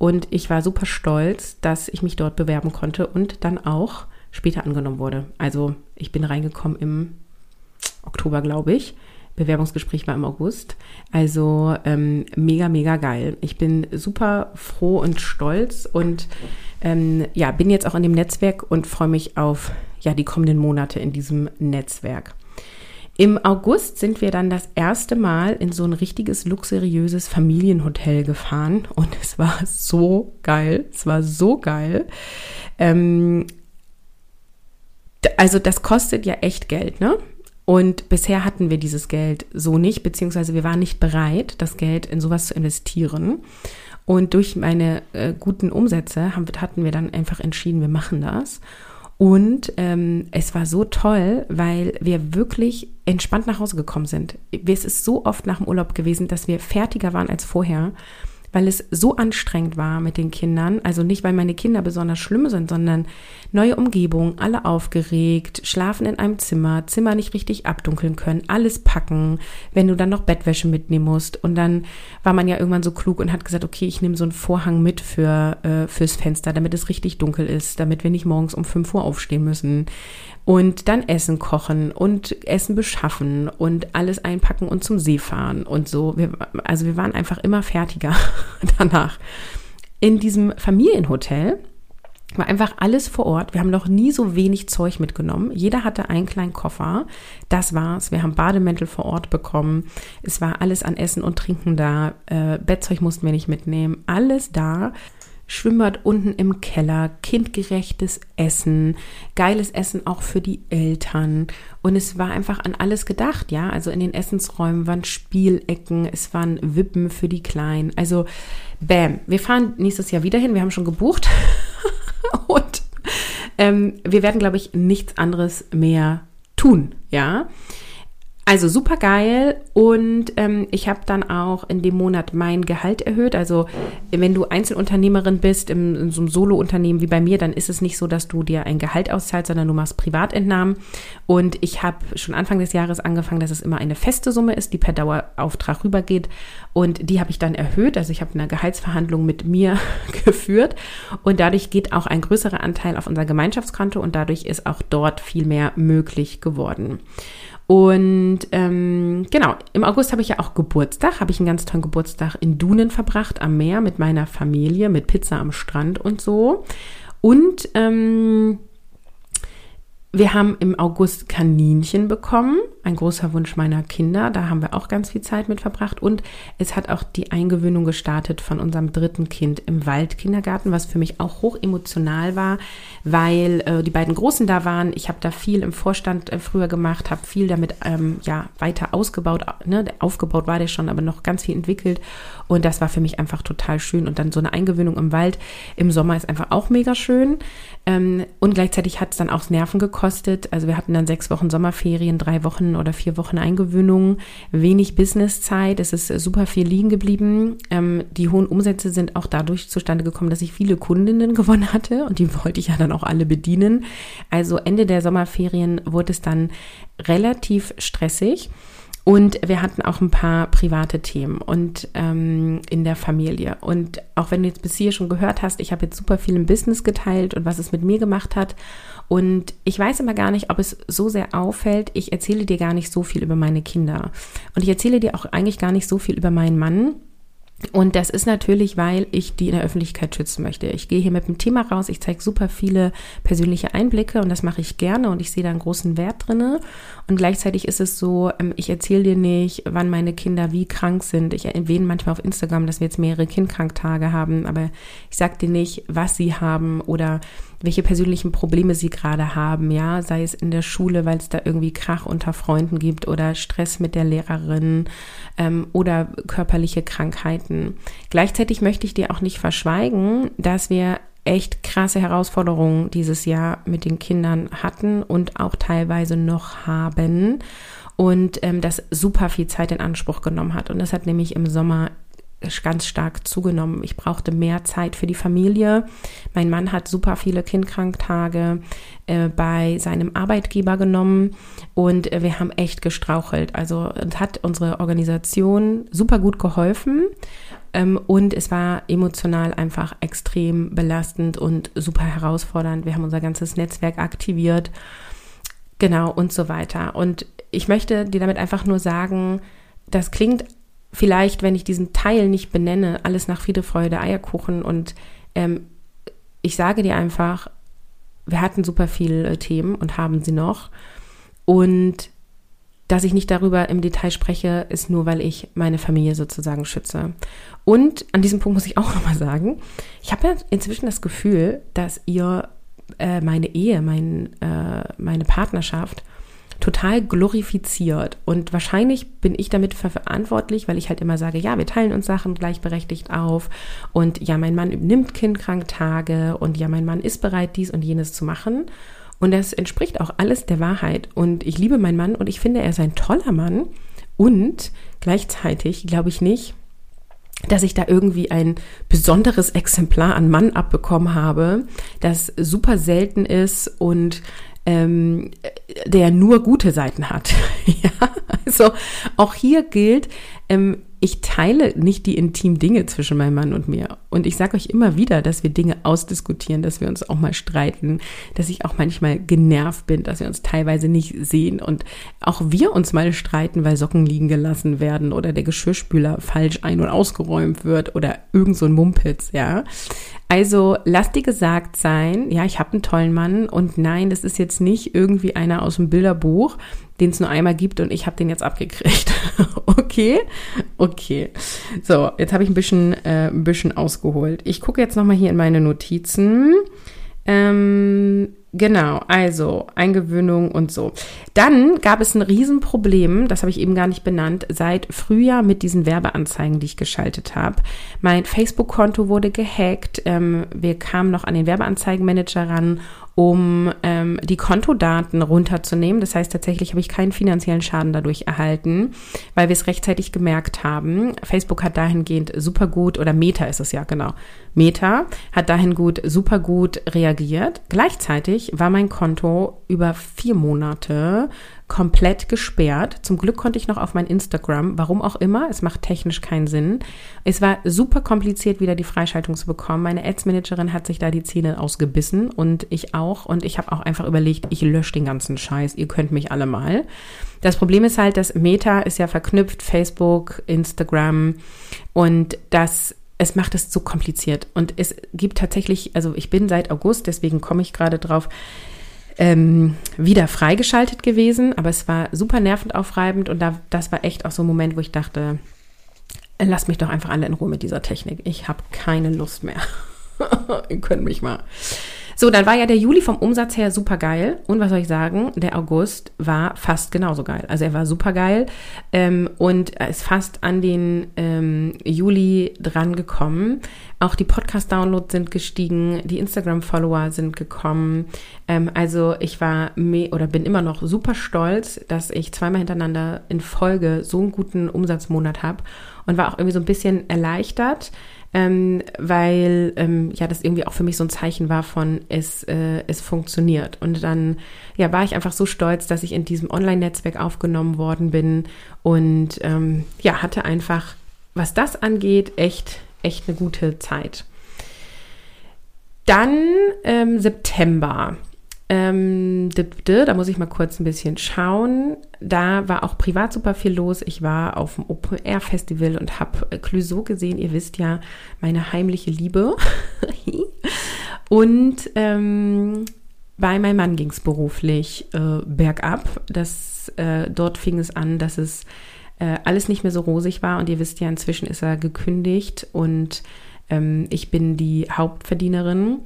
Und ich war super stolz, dass ich mich dort bewerben konnte und dann auch später angenommen wurde. Also ich bin reingekommen im Oktober, glaube ich. Bewerbungsgespräch war im August. Also ähm, mega, mega geil. Ich bin super froh und stolz und ähm, ja, bin jetzt auch in dem Netzwerk und freue mich auf ja, die kommenden Monate in diesem Netzwerk. Im August sind wir dann das erste Mal in so ein richtiges luxuriöses Familienhotel gefahren und es war so geil. Es war so geil. Ähm, also das kostet ja echt Geld, ne? Und bisher hatten wir dieses Geld so nicht, beziehungsweise wir waren nicht bereit, das Geld in sowas zu investieren. Und durch meine äh, guten Umsätze haben, hatten wir dann einfach entschieden, wir machen das. Und ähm, es war so toll, weil wir wirklich entspannt nach Hause gekommen sind. Es ist so oft nach dem Urlaub gewesen, dass wir fertiger waren als vorher weil es so anstrengend war mit den Kindern. Also nicht, weil meine Kinder besonders schlimm sind, sondern neue Umgebung, alle aufgeregt, schlafen in einem Zimmer, Zimmer nicht richtig abdunkeln können, alles packen, wenn du dann noch Bettwäsche mitnehmen musst. Und dann war man ja irgendwann so klug und hat gesagt, okay, ich nehme so einen Vorhang mit für, äh, fürs Fenster, damit es richtig dunkel ist, damit wir nicht morgens um 5 Uhr aufstehen müssen und dann Essen kochen und Essen beschaffen und alles einpacken und zum See fahren und so. Wir, also wir waren einfach immer fertiger danach. In diesem Familienhotel war einfach alles vor Ort. Wir haben noch nie so wenig Zeug mitgenommen. Jeder hatte einen kleinen Koffer. Das war's. Wir haben Bademäntel vor Ort bekommen. Es war alles an Essen und Trinken da. Äh, Bettzeug mussten wir nicht mitnehmen. Alles da. Schwimmbad unten im Keller, kindgerechtes Essen, geiles Essen auch für die Eltern. Und es war einfach an alles gedacht, ja. Also in den Essensräumen waren Spielecken, es waren Wippen für die Kleinen. Also, bam. Wir fahren nächstes Jahr wieder hin. Wir haben schon gebucht. Und ähm, wir werden, glaube ich, nichts anderes mehr tun, ja. Also super geil und ähm, ich habe dann auch in dem Monat mein Gehalt erhöht. Also wenn du Einzelunternehmerin bist im, in so einem Solo-Unternehmen wie bei mir, dann ist es nicht so, dass du dir ein Gehalt auszahlst, sondern du machst Privatentnahmen. Und ich habe schon Anfang des Jahres angefangen, dass es immer eine feste Summe ist, die per Dauerauftrag rübergeht. Und die habe ich dann erhöht. Also ich habe eine Gehaltsverhandlung mit mir geführt und dadurch geht auch ein größerer Anteil auf unser Gemeinschaftskonto und dadurch ist auch dort viel mehr möglich geworden. Und ähm, genau, im August habe ich ja auch Geburtstag, habe ich einen ganz tollen Geburtstag in Dunen verbracht, am Meer mit meiner Familie, mit Pizza am Strand und so. Und ähm, wir haben im August Kaninchen bekommen, ein großer Wunsch meiner Kinder. Da haben wir auch ganz viel Zeit mit verbracht. Und es hat auch die Eingewöhnung gestartet von unserem dritten Kind im Waldkindergarten, was für mich auch hoch emotional war, weil äh, die beiden Großen da waren. Ich habe da viel im Vorstand äh, früher gemacht, habe viel damit ähm, ja weiter ausgebaut. Ne? Aufgebaut war der schon, aber noch ganz viel entwickelt. Und das war für mich einfach total schön. Und dann so eine Eingewöhnung im Wald im Sommer ist einfach auch mega schön. Ähm, und gleichzeitig hat es dann auch Nerven gekostet. Also wir hatten dann sechs Wochen Sommerferien, drei Wochen oder vier Wochen Eingewöhnung, wenig Businesszeit. Es ist super viel liegen geblieben. Ähm, die hohen Umsätze sind auch dadurch zustande gekommen, dass ich viele Kundinnen gewonnen hatte und die wollte ich ja dann auch alle bedienen. Also Ende der Sommerferien wurde es dann relativ stressig. Und wir hatten auch ein paar private Themen und ähm, in der Familie. Und auch wenn du jetzt bis hier schon gehört hast, ich habe jetzt super viel im Business geteilt und was es mit mir gemacht hat. Und ich weiß immer gar nicht, ob es so sehr auffällt. Ich erzähle dir gar nicht so viel über meine Kinder. Und ich erzähle dir auch eigentlich gar nicht so viel über meinen Mann, und das ist natürlich, weil ich die in der Öffentlichkeit schützen möchte. Ich gehe hier mit dem Thema raus, ich zeige super viele persönliche Einblicke und das mache ich gerne und ich sehe da einen großen Wert drinne. Und gleichzeitig ist es so, ähm, ich erzähle dir nicht, wann meine Kinder wie krank sind. Ich erwähne manchmal auf Instagram, dass wir jetzt mehrere Kindkranktage haben, aber ich sage dir nicht, was sie haben oder welche persönlichen Probleme sie gerade haben, ja, sei es in der Schule, weil es da irgendwie Krach unter Freunden gibt oder Stress mit der Lehrerin ähm, oder körperliche Krankheiten. Gleichzeitig möchte ich dir auch nicht verschweigen, dass wir echt krasse Herausforderungen dieses Jahr mit den Kindern hatten und auch teilweise noch haben und ähm, das super viel Zeit in Anspruch genommen hat. Und das hat nämlich im Sommer ganz stark zugenommen. Ich brauchte mehr Zeit für die Familie. Mein Mann hat super viele Kindkranktage äh, bei seinem Arbeitgeber genommen und äh, wir haben echt gestrauchelt. Also hat unsere Organisation super gut geholfen. Ähm, und es war emotional einfach extrem belastend und super herausfordernd. Wir haben unser ganzes Netzwerk aktiviert. Genau und so weiter. Und ich möchte dir damit einfach nur sagen, das klingt vielleicht, wenn ich diesen Teil nicht benenne, alles nach Friede, Freude, Eierkuchen und ähm, ich sage dir einfach, wir hatten super viele äh, Themen und haben sie noch. Und dass ich nicht darüber im Detail spreche, ist nur, weil ich meine Familie sozusagen schütze. Und an diesem Punkt muss ich auch nochmal sagen, ich habe ja inzwischen das Gefühl, dass ihr äh, meine Ehe, mein, äh, meine Partnerschaft total glorifiziert. Und wahrscheinlich bin ich damit verantwortlich, weil ich halt immer sage, ja, wir teilen uns Sachen gleichberechtigt auf und ja, mein Mann nimmt Kindkranktage und ja, mein Mann ist bereit, dies und jenes zu machen. Und das entspricht auch alles der Wahrheit. Und ich liebe meinen Mann und ich finde, er ist ein toller Mann. Und gleichzeitig glaube ich nicht, dass ich da irgendwie ein besonderes Exemplar an Mann abbekommen habe, das super selten ist und ähm, der nur gute Seiten hat. ja, also auch hier gilt, ähm, ich teile nicht die intimen Dinge zwischen meinem Mann und mir. Und ich sage euch immer wieder, dass wir Dinge ausdiskutieren, dass wir uns auch mal streiten, dass ich auch manchmal genervt bin, dass wir uns teilweise nicht sehen und auch wir uns mal streiten, weil Socken liegen gelassen werden oder der Geschirrspüler falsch ein- und ausgeräumt wird oder irgend so ein Mumpitz, ja. Also lass dir gesagt sein, ja, ich habe einen tollen Mann und nein, das ist jetzt nicht irgendwie einer aus dem Bilderbuch, den es nur einmal gibt und ich habe den jetzt abgekriegt. okay, okay. So, jetzt habe ich ein bisschen, äh, ein bisschen ausgeholt. Ich gucke jetzt nochmal hier in meine Notizen. Ähm, Genau, also Eingewöhnung und so. Dann gab es ein Riesenproblem, das habe ich eben gar nicht benannt, seit Frühjahr mit diesen Werbeanzeigen, die ich geschaltet habe. Mein Facebook-Konto wurde gehackt. Ähm, wir kamen noch an den Werbeanzeigenmanager ran um ähm, die Kontodaten runterzunehmen. Das heißt, tatsächlich habe ich keinen finanziellen Schaden dadurch erhalten, weil wir es rechtzeitig gemerkt haben. Facebook hat dahingehend super gut, oder Meta ist es ja, genau. Meta hat dahin gut, super gut reagiert. Gleichzeitig war mein Konto über vier Monate komplett gesperrt. Zum Glück konnte ich noch auf mein Instagram, warum auch immer, es macht technisch keinen Sinn. Es war super kompliziert, wieder die Freischaltung zu bekommen. Meine Ads-Managerin hat sich da die Zähne ausgebissen und ich auch. Und ich habe auch einfach überlegt, ich lösche den ganzen Scheiß. Ihr könnt mich alle mal. Das Problem ist halt, dass Meta ist ja verknüpft, Facebook, Instagram und das es macht es zu kompliziert. Und es gibt tatsächlich, also ich bin seit August, deswegen komme ich gerade drauf, ähm, wieder freigeschaltet gewesen, aber es war super nervend aufreibend und da, das war echt auch so ein Moment, wo ich dachte, lasst mich doch einfach alle in Ruhe mit dieser Technik. Ich habe keine Lust mehr. Ihr könnt mich mal. So, dann war ja der Juli vom Umsatz her super geil. Und was soll ich sagen? Der August war fast genauso geil. Also er war super geil ähm, und ist fast an den ähm, Juli dran gekommen. Auch die Podcast-Downloads sind gestiegen, die Instagram-Follower sind gekommen. Ähm, also ich war oder bin immer noch super stolz, dass ich zweimal hintereinander in Folge so einen guten Umsatzmonat habe und war auch irgendwie so ein bisschen erleichtert ähm, weil ähm, ja das irgendwie auch für mich so ein Zeichen war von es äh, es funktioniert und dann ja war ich einfach so stolz, dass ich in diesem Online-Netzwerk aufgenommen worden bin und ähm, ja hatte einfach was das angeht echt echt eine gute Zeit. Dann ähm, September. Ähm, da muss ich mal kurz ein bisschen schauen. Da war auch privat super viel los. Ich war auf dem Open Air Festival und habe äh, Clouseau gesehen. Ihr wisst ja, meine heimliche Liebe. und ähm, bei meinem Mann ging es beruflich äh, bergab. Das, äh, dort fing es an, dass es äh, alles nicht mehr so rosig war. Und ihr wisst ja, inzwischen ist er gekündigt und ähm, ich bin die Hauptverdienerin.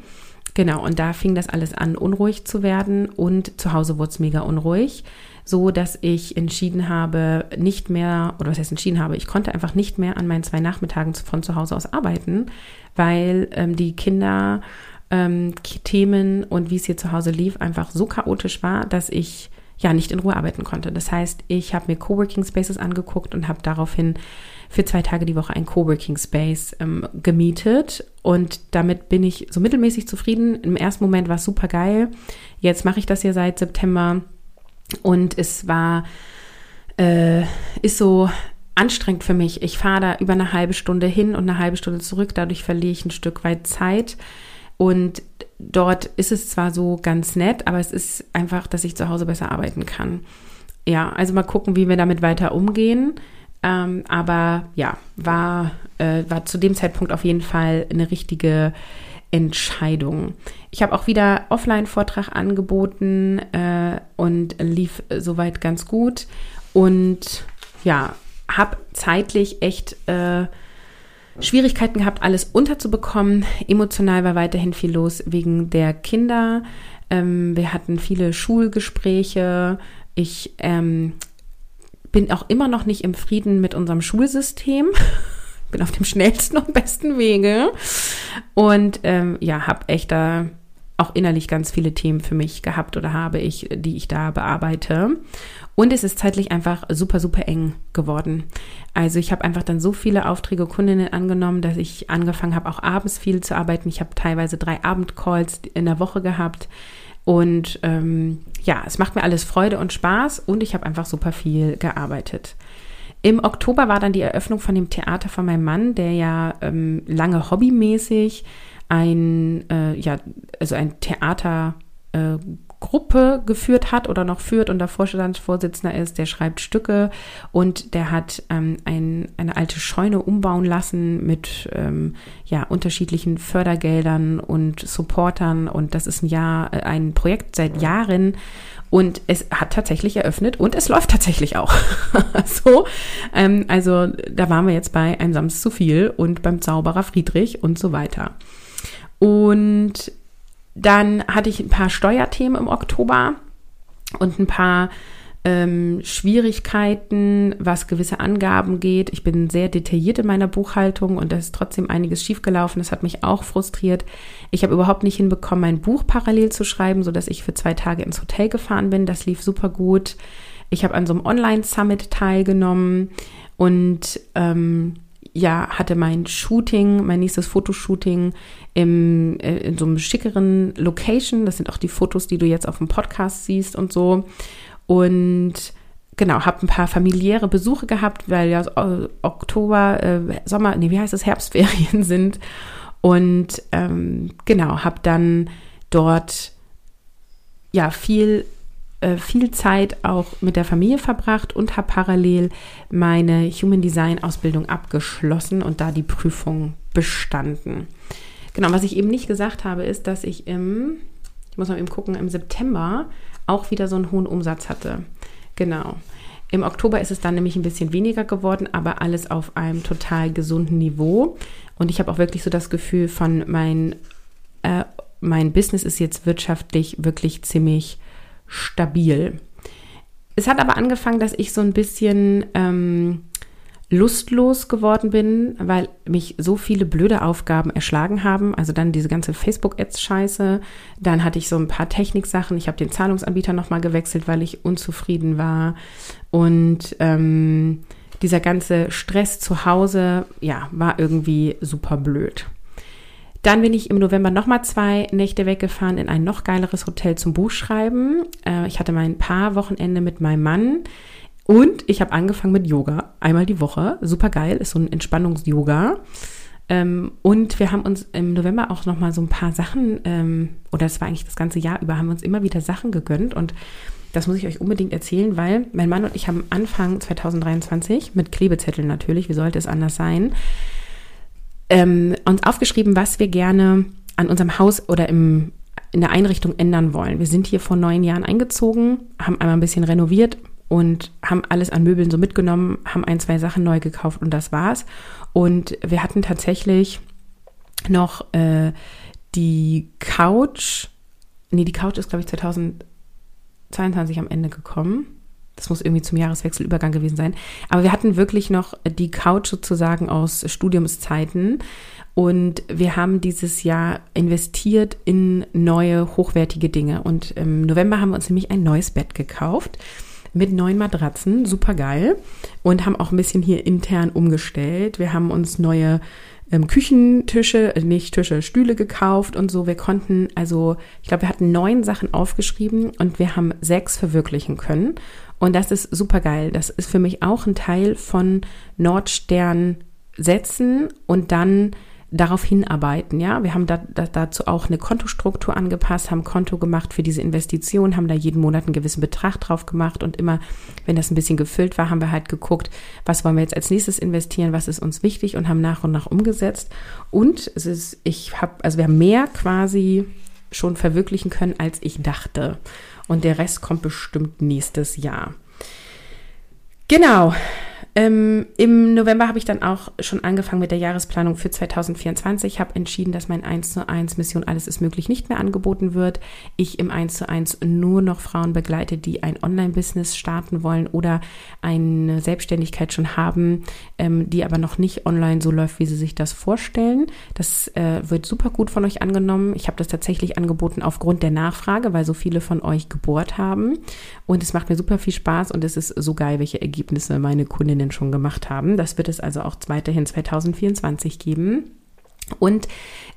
Genau, und da fing das alles an, unruhig zu werden und zu Hause wurde es mega unruhig, so dass ich entschieden habe, nicht mehr, oder was heißt entschieden habe, ich konnte einfach nicht mehr an meinen zwei Nachmittagen von zu Hause aus arbeiten, weil ähm, die Kinder ähm, Themen und wie es hier zu Hause lief einfach so chaotisch war, dass ich ja nicht in Ruhe arbeiten konnte. Das heißt, ich habe mir Coworking Spaces angeguckt und habe daraufhin für zwei Tage die Woche ein Coworking Space ähm, gemietet und damit bin ich so mittelmäßig zufrieden. Im ersten Moment war es super geil. Jetzt mache ich das ja seit September und es war, äh, ist so, anstrengend für mich. Ich fahre da über eine halbe Stunde hin und eine halbe Stunde zurück. Dadurch verliere ich ein Stück weit Zeit. Und dort ist es zwar so ganz nett, aber es ist einfach, dass ich zu Hause besser arbeiten kann. Ja, also mal gucken, wie wir damit weiter umgehen. Ähm, aber ja, war, äh, war zu dem Zeitpunkt auf jeden Fall eine richtige Entscheidung. Ich habe auch wieder Offline-Vortrag angeboten äh, und lief soweit ganz gut. Und ja, habe zeitlich echt äh, Schwierigkeiten gehabt, alles unterzubekommen. Emotional war weiterhin viel los wegen der Kinder. Ähm, wir hatten viele Schulgespräche. Ich ähm, bin auch immer noch nicht im Frieden mit unserem Schulsystem. bin auf dem schnellsten und besten Wege. Und ähm, ja, habe echt da auch innerlich ganz viele Themen für mich gehabt oder habe ich, die ich da bearbeite. Und es ist zeitlich einfach super, super eng geworden. Also ich habe einfach dann so viele Aufträge Kundinnen angenommen, dass ich angefangen habe, auch abends viel zu arbeiten. Ich habe teilweise drei Abendcalls in der Woche gehabt. Und ähm, ja, es macht mir alles Freude und Spaß und ich habe einfach super viel gearbeitet. Im Oktober war dann die Eröffnung von dem Theater von meinem Mann, der ja ähm, lange hobbymäßig ein, äh, ja, also ein Theater äh, Gruppe geführt hat oder noch führt und der Vorstandsvorsitzender ist, der schreibt Stücke und der hat ähm, ein, eine alte Scheune umbauen lassen mit ähm, ja, unterschiedlichen Fördergeldern und Supportern und das ist ein Jahr, äh, ein Projekt seit Jahren und es hat tatsächlich eröffnet und es läuft tatsächlich auch. so, ähm, also da waren wir jetzt bei Ein Sams zu viel und beim Zauberer Friedrich und so weiter. Und dann hatte ich ein paar Steuerthemen im Oktober und ein paar ähm, Schwierigkeiten, was gewisse Angaben geht. Ich bin sehr detailliert in meiner Buchhaltung und da ist trotzdem einiges schiefgelaufen. Das hat mich auch frustriert. Ich habe überhaupt nicht hinbekommen, mein Buch parallel zu schreiben, sodass ich für zwei Tage ins Hotel gefahren bin. Das lief super gut. Ich habe an so einem Online-Summit teilgenommen und ähm, ja, hatte mein Shooting, mein nächstes Fotoshooting im, äh, in so einem schickeren Location. Das sind auch die Fotos, die du jetzt auf dem Podcast siehst und so. Und genau, habe ein paar familiäre Besuche gehabt, weil ja Oktober, äh, Sommer, nee, wie heißt es, Herbstferien sind. Und ähm, genau, habe dann dort ja viel äh, viel Zeit auch mit der Familie verbracht und habe parallel meine Human Design Ausbildung abgeschlossen und da die Prüfung bestanden. Genau, was ich eben nicht gesagt habe, ist, dass ich im, ich muss mal eben gucken, im September auch wieder so einen hohen Umsatz hatte. Genau. Im Oktober ist es dann nämlich ein bisschen weniger geworden, aber alles auf einem total gesunden Niveau. Und ich habe auch wirklich so das Gefühl von mein, äh, mein Business ist jetzt wirtschaftlich wirklich ziemlich stabil. Es hat aber angefangen, dass ich so ein bisschen ähm, lustlos geworden bin, weil mich so viele blöde Aufgaben erschlagen haben. Also dann diese ganze Facebook-Ads-Scheiße. Dann hatte ich so ein paar Techniksachen. Ich habe den Zahlungsanbieter nochmal gewechselt, weil ich unzufrieden war. Und ähm, dieser ganze Stress zu Hause, ja, war irgendwie super blöd. Dann bin ich im November nochmal zwei Nächte weggefahren in ein noch geileres Hotel zum Buchschreiben. Äh, ich hatte mein paar Wochenende mit meinem Mann. Und ich habe angefangen mit Yoga, einmal die Woche. Super geil, ist so ein Entspannungs-Yoga. Ähm, und wir haben uns im November auch nochmal so ein paar Sachen, ähm, oder es war eigentlich das ganze Jahr über, haben wir uns immer wieder Sachen gegönnt. Und das muss ich euch unbedingt erzählen, weil mein Mann und ich haben Anfang 2023 mit Klebezetteln natürlich, wie sollte es anders sein, ähm, uns aufgeschrieben, was wir gerne an unserem Haus oder im, in der Einrichtung ändern wollen. Wir sind hier vor neun Jahren eingezogen, haben einmal ein bisschen renoviert und haben alles an Möbeln so mitgenommen, haben ein, zwei Sachen neu gekauft und das war's. Und wir hatten tatsächlich noch äh, die Couch, nee, die Couch ist, glaube ich, 2022 am Ende gekommen. Das muss irgendwie zum Jahreswechselübergang gewesen sein. Aber wir hatten wirklich noch die Couch sozusagen aus Studiumszeiten. Und wir haben dieses Jahr investiert in neue, hochwertige Dinge. Und im November haben wir uns nämlich ein neues Bett gekauft mit neuen Matratzen, super geil. Und haben auch ein bisschen hier intern umgestellt. Wir haben uns neue ähm, Küchentische, äh, nicht Tische, Stühle gekauft und so. Wir konnten, also ich glaube, wir hatten neun Sachen aufgeschrieben und wir haben sechs verwirklichen können. Und das ist super geil. Das ist für mich auch ein Teil von Nordstern setzen und dann darauf hinarbeiten. Ja, wir haben da, da, dazu auch eine Kontostruktur angepasst, haben Konto gemacht für diese Investition, haben da jeden Monat einen gewissen Betrag drauf gemacht und immer, wenn das ein bisschen gefüllt war, haben wir halt geguckt, was wollen wir jetzt als nächstes investieren, was ist uns wichtig und haben nach und nach umgesetzt. Und es ist, ich habe, also wir haben mehr quasi schon verwirklichen können, als ich dachte. Und der Rest kommt bestimmt nächstes Jahr. Genau. Ähm, Im November habe ich dann auch schon angefangen mit der Jahresplanung für 2024. Ich habe entschieden, dass mein 1 zu 1 Mission Alles ist möglich nicht mehr angeboten wird. Ich im 1 zu 1 nur noch Frauen begleite, die ein Online-Business starten wollen oder eine Selbstständigkeit schon haben, ähm, die aber noch nicht online so läuft, wie sie sich das vorstellen. Das äh, wird super gut von euch angenommen. Ich habe das tatsächlich angeboten aufgrund der Nachfrage, weil so viele von euch gebohrt haben. Und es macht mir super viel Spaß und es ist so geil, welche Ergebnisse meine Kundinnen Studien schon gemacht haben. Das wird es also auch weiterhin 2024 geben. Und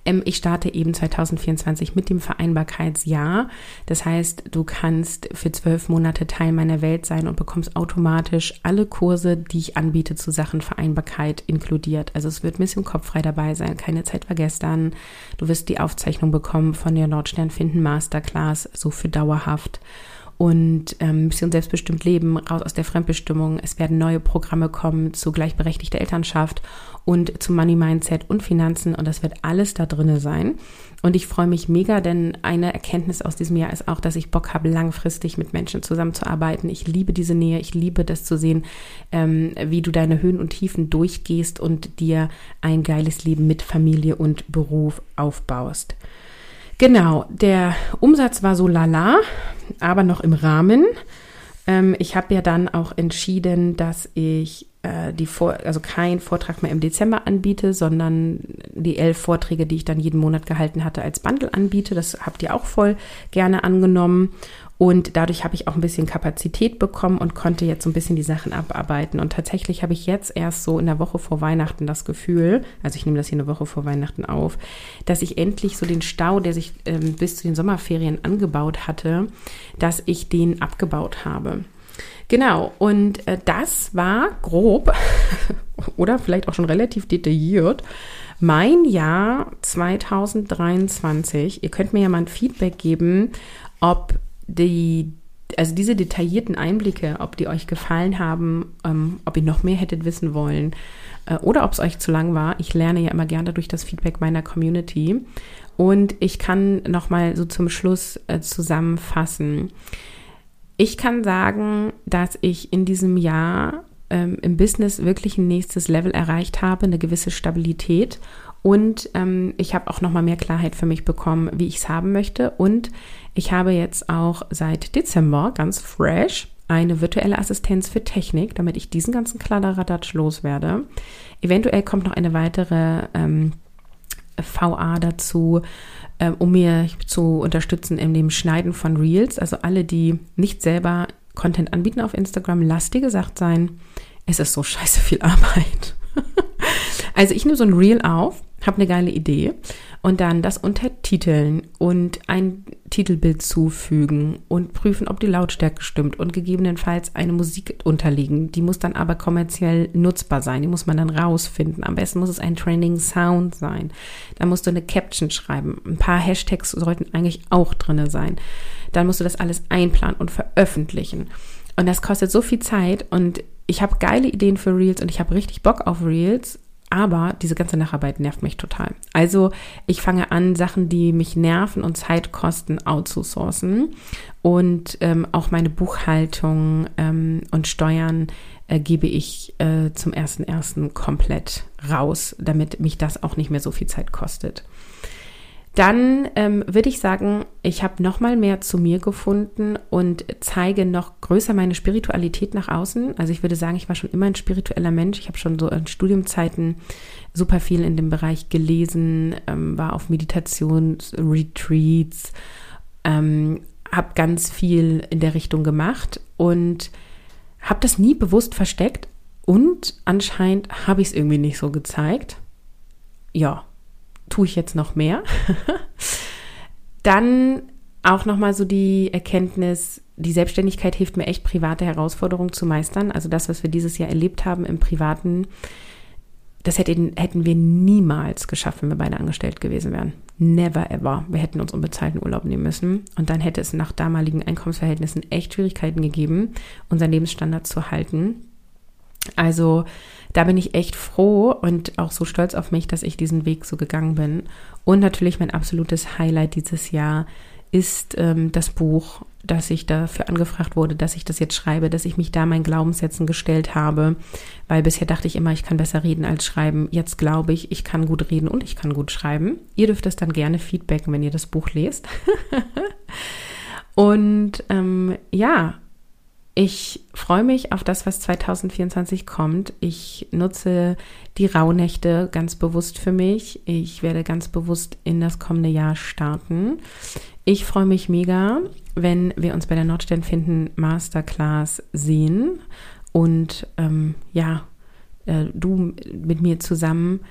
ähm, ich starte eben 2024 mit dem Vereinbarkeitsjahr. Das heißt, du kannst für zwölf Monate Teil meiner Welt sein und bekommst automatisch alle Kurse, die ich anbiete zu Sachen Vereinbarkeit inkludiert. Also es wird Mission Kopffrei dabei sein, keine Zeit vergestern. Du wirst die Aufzeichnung bekommen von der Nordstern Finden Masterclass, so für dauerhaft und ähm, Mission Selbstbestimmt Leben, raus aus der Fremdbestimmung. Es werden neue Programme kommen zu gleichberechtigter Elternschaft und zu Money Mindset und Finanzen und das wird alles da drinne sein. Und ich freue mich mega, denn eine Erkenntnis aus diesem Jahr ist auch, dass ich Bock habe, langfristig mit Menschen zusammenzuarbeiten. Ich liebe diese Nähe, ich liebe das zu sehen, ähm, wie du deine Höhen und Tiefen durchgehst und dir ein geiles Leben mit Familie und Beruf aufbaust. Genau, der Umsatz war so lala, aber noch im Rahmen. Ähm, ich habe ja dann auch entschieden, dass ich äh, die Vor also keinen Vortrag mehr im Dezember anbiete, sondern die elf Vorträge, die ich dann jeden Monat gehalten hatte, als Bundle anbiete. Das habt ihr auch voll gerne angenommen. Und dadurch habe ich auch ein bisschen Kapazität bekommen und konnte jetzt so ein bisschen die Sachen abarbeiten. Und tatsächlich habe ich jetzt erst so in der Woche vor Weihnachten das Gefühl, also ich nehme das hier eine Woche vor Weihnachten auf, dass ich endlich so den Stau, der sich ähm, bis zu den Sommerferien angebaut hatte, dass ich den abgebaut habe. Genau, und äh, das war grob oder vielleicht auch schon relativ detailliert mein Jahr 2023. Ihr könnt mir ja mal ein Feedback geben, ob die, also diese detaillierten Einblicke, ob die euch gefallen haben, ähm, ob ihr noch mehr hättet wissen wollen äh, oder ob es euch zu lang war. Ich lerne ja immer gerne durch das Feedback meiner Community. Und ich kann nochmal so zum Schluss äh, zusammenfassen. Ich kann sagen, dass ich in diesem Jahr ähm, im Business wirklich ein nächstes Level erreicht habe, eine gewisse Stabilität und ähm, ich habe auch nochmal mehr Klarheit für mich bekommen, wie ich es haben möchte. Und ich habe jetzt auch seit Dezember ganz fresh eine virtuelle Assistenz für Technik, damit ich diesen ganzen Kladderadatsch loswerde. Eventuell kommt noch eine weitere ähm, VA dazu, äh, um mir zu unterstützen in dem Schneiden von Reels. Also alle, die nicht selber Content anbieten auf Instagram, lasst dir gesagt sein, es ist so scheiße viel Arbeit. also ich nehme so ein Reel auf habe eine geile Idee und dann das untertiteln und ein Titelbild zufügen und prüfen, ob die Lautstärke stimmt und gegebenenfalls eine Musik unterlegen. Die muss dann aber kommerziell nutzbar sein. Die muss man dann rausfinden. Am besten muss es ein Training Sound sein. Da musst du eine Caption schreiben. Ein paar Hashtags sollten eigentlich auch drinne sein. Dann musst du das alles einplanen und veröffentlichen. Und das kostet so viel Zeit und ich habe geile Ideen für Reels und ich habe richtig Bock auf Reels aber diese ganze Nacharbeit nervt mich total. Also ich fange an, Sachen, die mich nerven und Zeit kosten, outzusourcen. Und ähm, auch meine Buchhaltung ähm, und Steuern äh, gebe ich äh, zum ersten komplett raus, damit mich das auch nicht mehr so viel Zeit kostet. Dann ähm, würde ich sagen, ich habe noch mal mehr zu mir gefunden und zeige noch größer meine Spiritualität nach außen. Also ich würde sagen, ich war schon immer ein spiritueller Mensch. Ich habe schon so in Studiumzeiten super viel in dem Bereich gelesen, ähm, war auf Meditationsretreats, ähm, habe ganz viel in der Richtung gemacht und habe das nie bewusst versteckt und anscheinend habe ich es irgendwie nicht so gezeigt. Ja, tue ich jetzt noch mehr. Dann auch nochmal so die Erkenntnis, die Selbstständigkeit hilft mir echt, private Herausforderungen zu meistern. Also das, was wir dieses Jahr erlebt haben im Privaten, das hätten, hätten wir niemals geschafft, wenn wir beide angestellt gewesen wären. Never ever. Wir hätten uns unbezahlten Urlaub nehmen müssen. Und dann hätte es nach damaligen Einkommensverhältnissen echt Schwierigkeiten gegeben, unseren Lebensstandard zu halten. Also da bin ich echt froh und auch so stolz auf mich, dass ich diesen Weg so gegangen bin. Und natürlich mein absolutes Highlight dieses Jahr ist ähm, das Buch, dass ich dafür angefragt wurde, dass ich das jetzt schreibe, dass ich mich da meinen Glaubenssätzen gestellt habe, weil bisher dachte ich immer, ich kann besser reden als schreiben. Jetzt glaube ich, ich kann gut reden und ich kann gut schreiben. Ihr dürft es dann gerne feedbacken, wenn ihr das Buch lest. und ähm, ja, ich freue mich auf das, was 2024 kommt. Ich nutze die Rauhnächte ganz bewusst für mich. Ich werde ganz bewusst in das kommende Jahr starten. Ich freue mich mega, wenn wir uns bei der Nordstern finden Masterclass sehen und ähm, ja, äh, du mit mir zusammen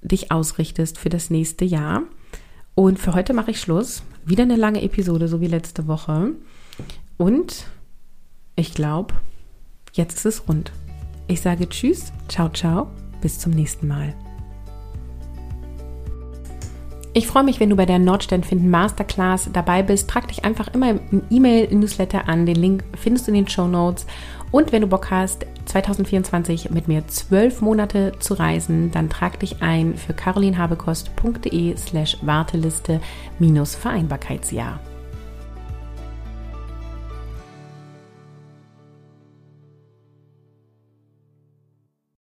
dich ausrichtest für das nächste Jahr. Und für heute mache ich Schluss. Wieder eine lange Episode, so wie letzte Woche. Und ich glaube, jetzt ist es rund. Ich sage Tschüss, ciao, ciao, bis zum nächsten Mal. Ich freue mich, wenn du bei der Nordstern finden Masterclass dabei bist. Trag dich einfach immer im E-Mail-Newsletter an. Den Link findest du in den Show Notes. Und wenn du Bock hast, 2024 mit mir zwölf Monate zu reisen, dann trag dich ein für carolinhabekost.de slash Warteliste minus Vereinbarkeitsjahr.